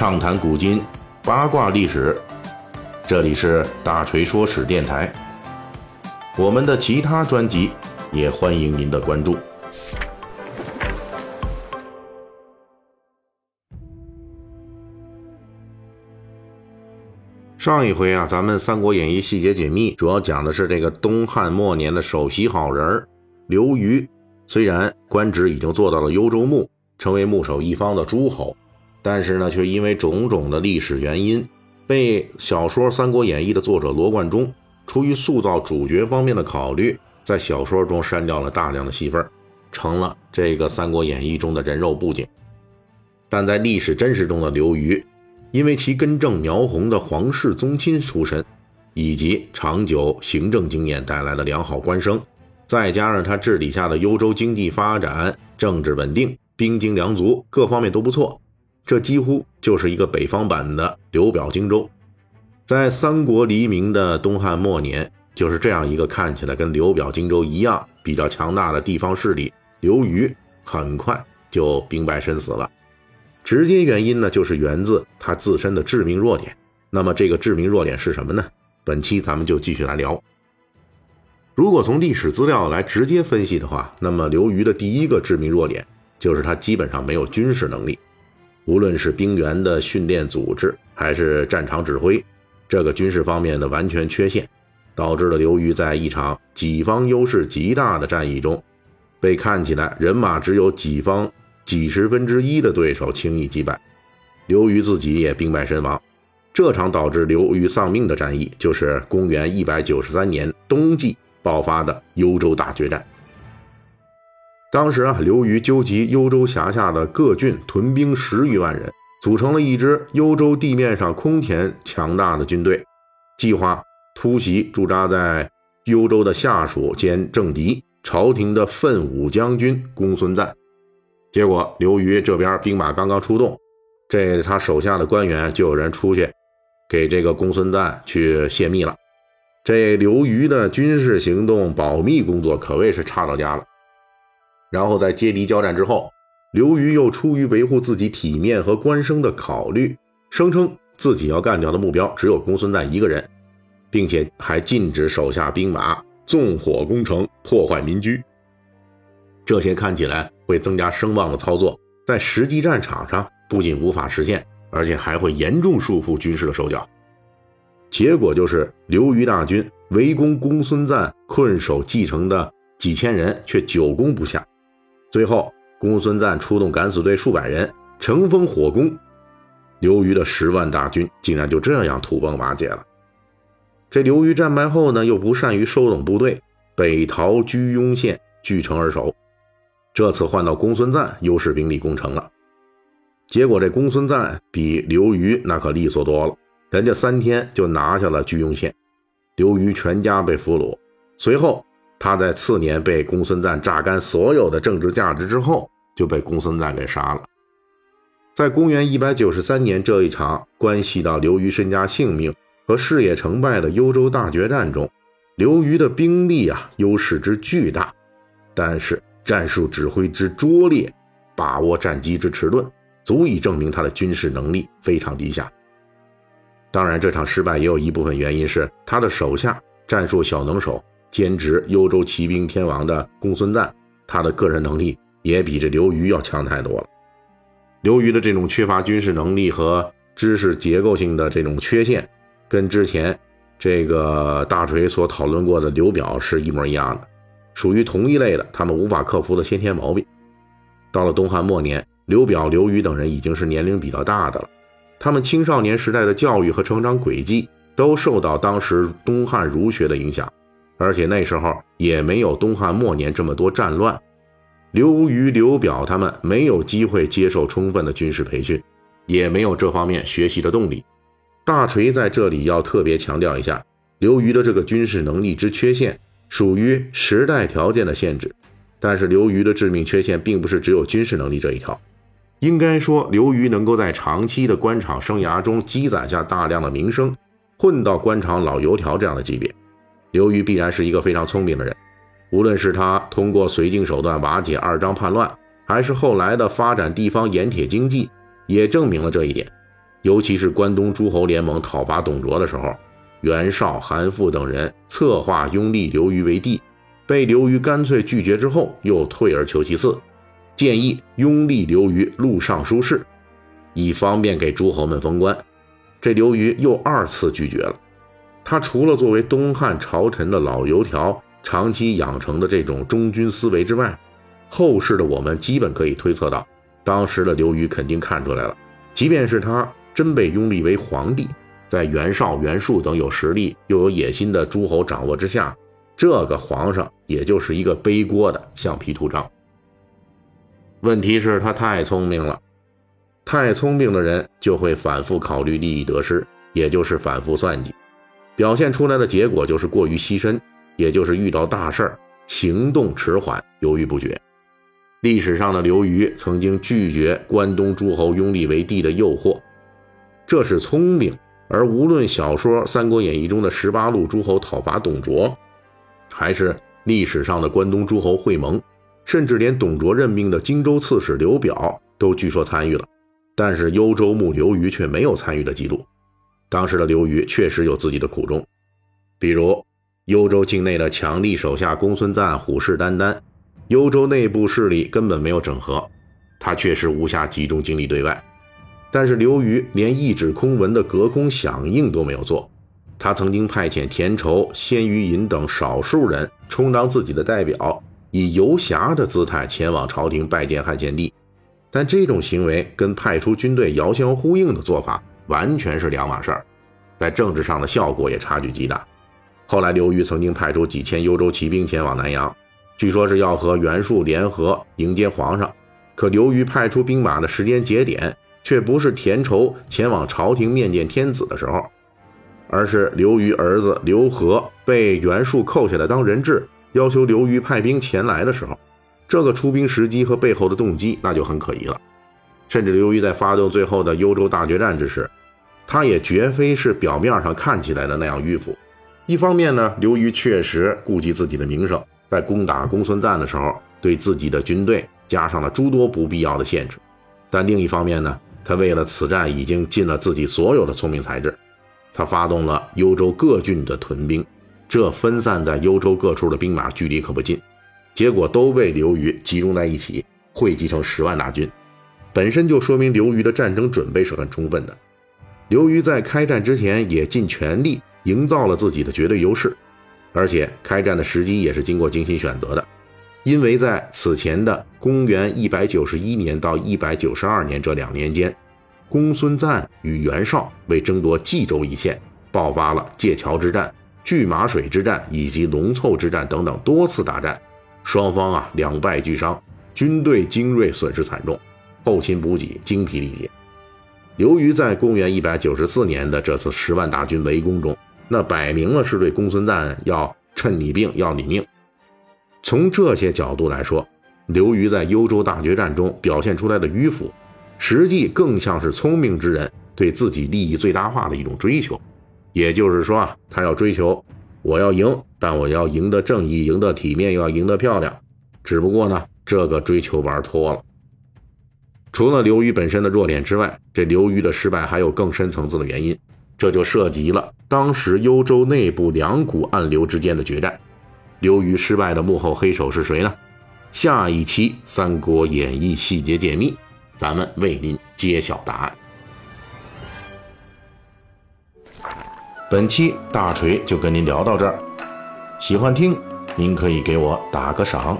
畅谈古今，八卦历史。这里是大锤说史电台。我们的其他专辑也欢迎您的关注。上一回啊，咱们《三国演义》细节解密主要讲的是这个东汉末年的首席好人刘虞。虽然官职已经做到了幽州牧，成为牧守一方的诸侯，但是呢，却因为种种的历史原因，被小说《三国演义》的作者罗贯中出于塑造主角方面的考虑，在小说中删掉了大量的戏份，成了这个《三国演义》中的人肉布景。但在历史真实中的刘虞。因为其根正苗红的皇室宗亲出身，以及长久行政经验带来的良好官声，再加上他治理下的幽州经济发展、政治稳定、兵精粮足，各方面都不错，这几乎就是一个北方版的刘表荆州。在三国黎明的东汉末年，就是这样一个看起来跟刘表荆州一样比较强大的地方势力，刘虞很快就兵败身死了。直接原因呢，就是源自他自身的致命弱点。那么这个致命弱点是什么呢？本期咱们就继续来聊。如果从历史资料来直接分析的话，那么刘虞的第一个致命弱点就是他基本上没有军事能力，无论是兵员的训练组织，还是战场指挥，这个军事方面的完全缺陷，导致了刘虞在一场己方优势极大的战役中，被看起来人马只有己方。几十分之一的对手轻易击败，刘虞自己也兵败身亡。这场导致刘虞丧命的战役，就是公元一百九十三年冬季爆发的幽州大决战。当时啊，刘虞纠集幽州辖下的各郡屯兵十余万人，组成了一支幽州地面上空前强大的军队，计划突袭驻扎在幽州的下属兼政敌朝廷的奋武将军公孙瓒。结果，刘虞这边兵马刚刚出动，这他手下的官员就有人出去给这个公孙瓒去泄密了。这刘虞的军事行动保密工作可谓是差到家了。然后在接敌交战之后，刘虞又出于维护自己体面和官声的考虑，声称自己要干掉的目标只有公孙瓒一个人，并且还禁止手下兵马纵火攻城，破坏民居。这些看起来会增加声望的操作，在实际战场上不仅无法实现，而且还会严重束缚军事的手脚。结果就是刘虞大军围攻公孙瓒困守蓟城的几千人，却久攻不下。最后，公孙瓒出动敢死队数百人，乘风火攻，刘虞的十万大军竟然就这样土崩瓦解了。这刘虞战败后呢，又不善于收拢部队，北逃居庸县，据城而守。这次换到公孙瓒，优势兵力攻城了。结果这公孙瓒比刘虞那可利索多了，人家三天就拿下了居庸县，刘虞全家被俘虏。随后他在次年被公孙瓒榨干所有的政治价值之后，就被公孙瓒给杀了。在公元一百九十三年这一场关系到刘虞身家性命和事业成败的幽州大决战中，刘虞的兵力啊优势之巨大，但是。战术指挥之拙劣，把握战机之迟钝，足以证明他的军事能力非常低下。当然，这场失败也有一部分原因是他的手下战术小能手兼职幽州骑兵天王的公孙瓒，他的个人能力也比这刘虞要强太多了。刘虞的这种缺乏军事能力和知识结构性的这种缺陷，跟之前这个大锤所讨论过的刘表是一模一样的。属于同一类的，他们无法克服的先天毛病。到了东汉末年，刘表、刘虞等人已经是年龄比较大的了，他们青少年时代的教育和成长轨迹都受到当时东汉儒学的影响，而且那时候也没有东汉末年这么多战乱。刘虞、刘表他们没有机会接受充分的军事培训，也没有这方面学习的动力。大锤在这里要特别强调一下，刘虞的这个军事能力之缺陷。属于时代条件的限制，但是刘虞的致命缺陷并不是只有军事能力这一条。应该说，刘虞能够在长期的官场生涯中积攒下大量的名声，混到官场老油条这样的级别，刘虞必然是一个非常聪明的人。无论是他通过绥靖手段瓦解二张叛乱，还是后来的发展地方盐铁经济，也证明了这一点。尤其是关东诸侯联盟讨伐董卓的时候，袁绍、韩馥等人策划拥立刘虞为帝，被刘虞干脆拒绝之后，又退而求其次，建议拥立刘虞录尚书事，以方便给诸侯们封官。这刘虞又二次拒绝了。他除了作为东汉朝臣的老油条，长期养成的这种忠君思维之外，后世的我们基本可以推测到，当时的刘虞肯定看出来了，即便是他。真被拥立为皇帝，在袁绍、袁术等有实力又有野心的诸侯掌握之下，这个皇上也就是一个背锅的橡皮图章。问题是，他太聪明了，太聪明的人就会反复考虑利益得失，也就是反复算计，表现出来的结果就是过于牺牲，也就是遇到大事儿行动迟缓、犹豫不决。历史上的刘虞曾经拒绝关东诸侯拥立为帝的诱惑。这是聪明，而无论小说《三国演义》中的十八路诸侯讨伐董卓，还是历史上的关东诸侯会盟，甚至连董卓任命的荆州刺史刘表都据说参与了，但是幽州牧刘虞却没有参与的记录。当时的刘虞确实有自己的苦衷，比如幽州境内的强力手下公孙瓒虎视眈眈，幽州内部势力根本没有整合，他确实无暇集中精力对外。但是刘虞连一纸空文的隔空响应都没有做，他曾经派遣田畴、鲜于隐等少数人充当自己的代表，以游侠的姿态前往朝廷拜见汉献帝。但这种行为跟派出军队遥相呼应的做法完全是两码事儿，在政治上的效果也差距极大。后来刘虞曾经派出几千幽州骑兵前往南阳，据说是要和袁术联合迎接皇上，可刘虞派出兵马的时间节点。却不是田畴前往朝廷面见天子的时候，而是刘虞儿子刘和被袁术扣下来当人质，要求刘虞派兵前来的时候。这个出兵时机和背后的动机那就很可疑了。甚至刘虞在发动最后的幽州大决战之时，他也绝非是表面上看起来的那样迂腐。一方面呢，刘虞确实顾及自己的名声，在攻打公孙瓒的时候，对自己的军队加上了诸多不必要的限制；但另一方面呢，他为了此战已经尽了自己所有的聪明才智，他发动了幽州各郡的屯兵，这分散在幽州各处的兵马距离可不近，结果都被刘虞集中在一起，汇集成十万大军，本身就说明刘虞的战争准备是很充分的。刘虞在开战之前也尽全力营造了自己的绝对优势，而且开战的时机也是经过精心选择的。因为在此前的公元一百九十一年到一百九十二年这两年间，公孙瓒与袁绍为争夺冀州一线，爆发了界桥之战、拒马水之战以及龙凑之战等等多次大战，双方啊两败俱伤，军队精锐损失惨重，后勤补给精疲力竭。刘虞在公元一百九十四年的这次十万大军围攻中，那摆明了是对公孙瓒要趁你病要你命。从这些角度来说，刘虞在幽州大决战中表现出来的迂腐，实际更像是聪明之人对自己利益最大化的一种追求。也就是说啊，他要追求我要赢，但我要赢得正义，赢得体面，又要赢得漂亮。只不过呢，这个追求玩脱了。除了刘虞本身的弱点之外，这刘虞的失败还有更深层次的原因，这就涉及了当时幽州内部两股暗流之间的决战。刘虞失败的幕后黑手是谁呢？下一期《三国演义》细节解密，咱们为您揭晓答案。本期大锤就跟您聊到这儿，喜欢听您可以给我打个赏。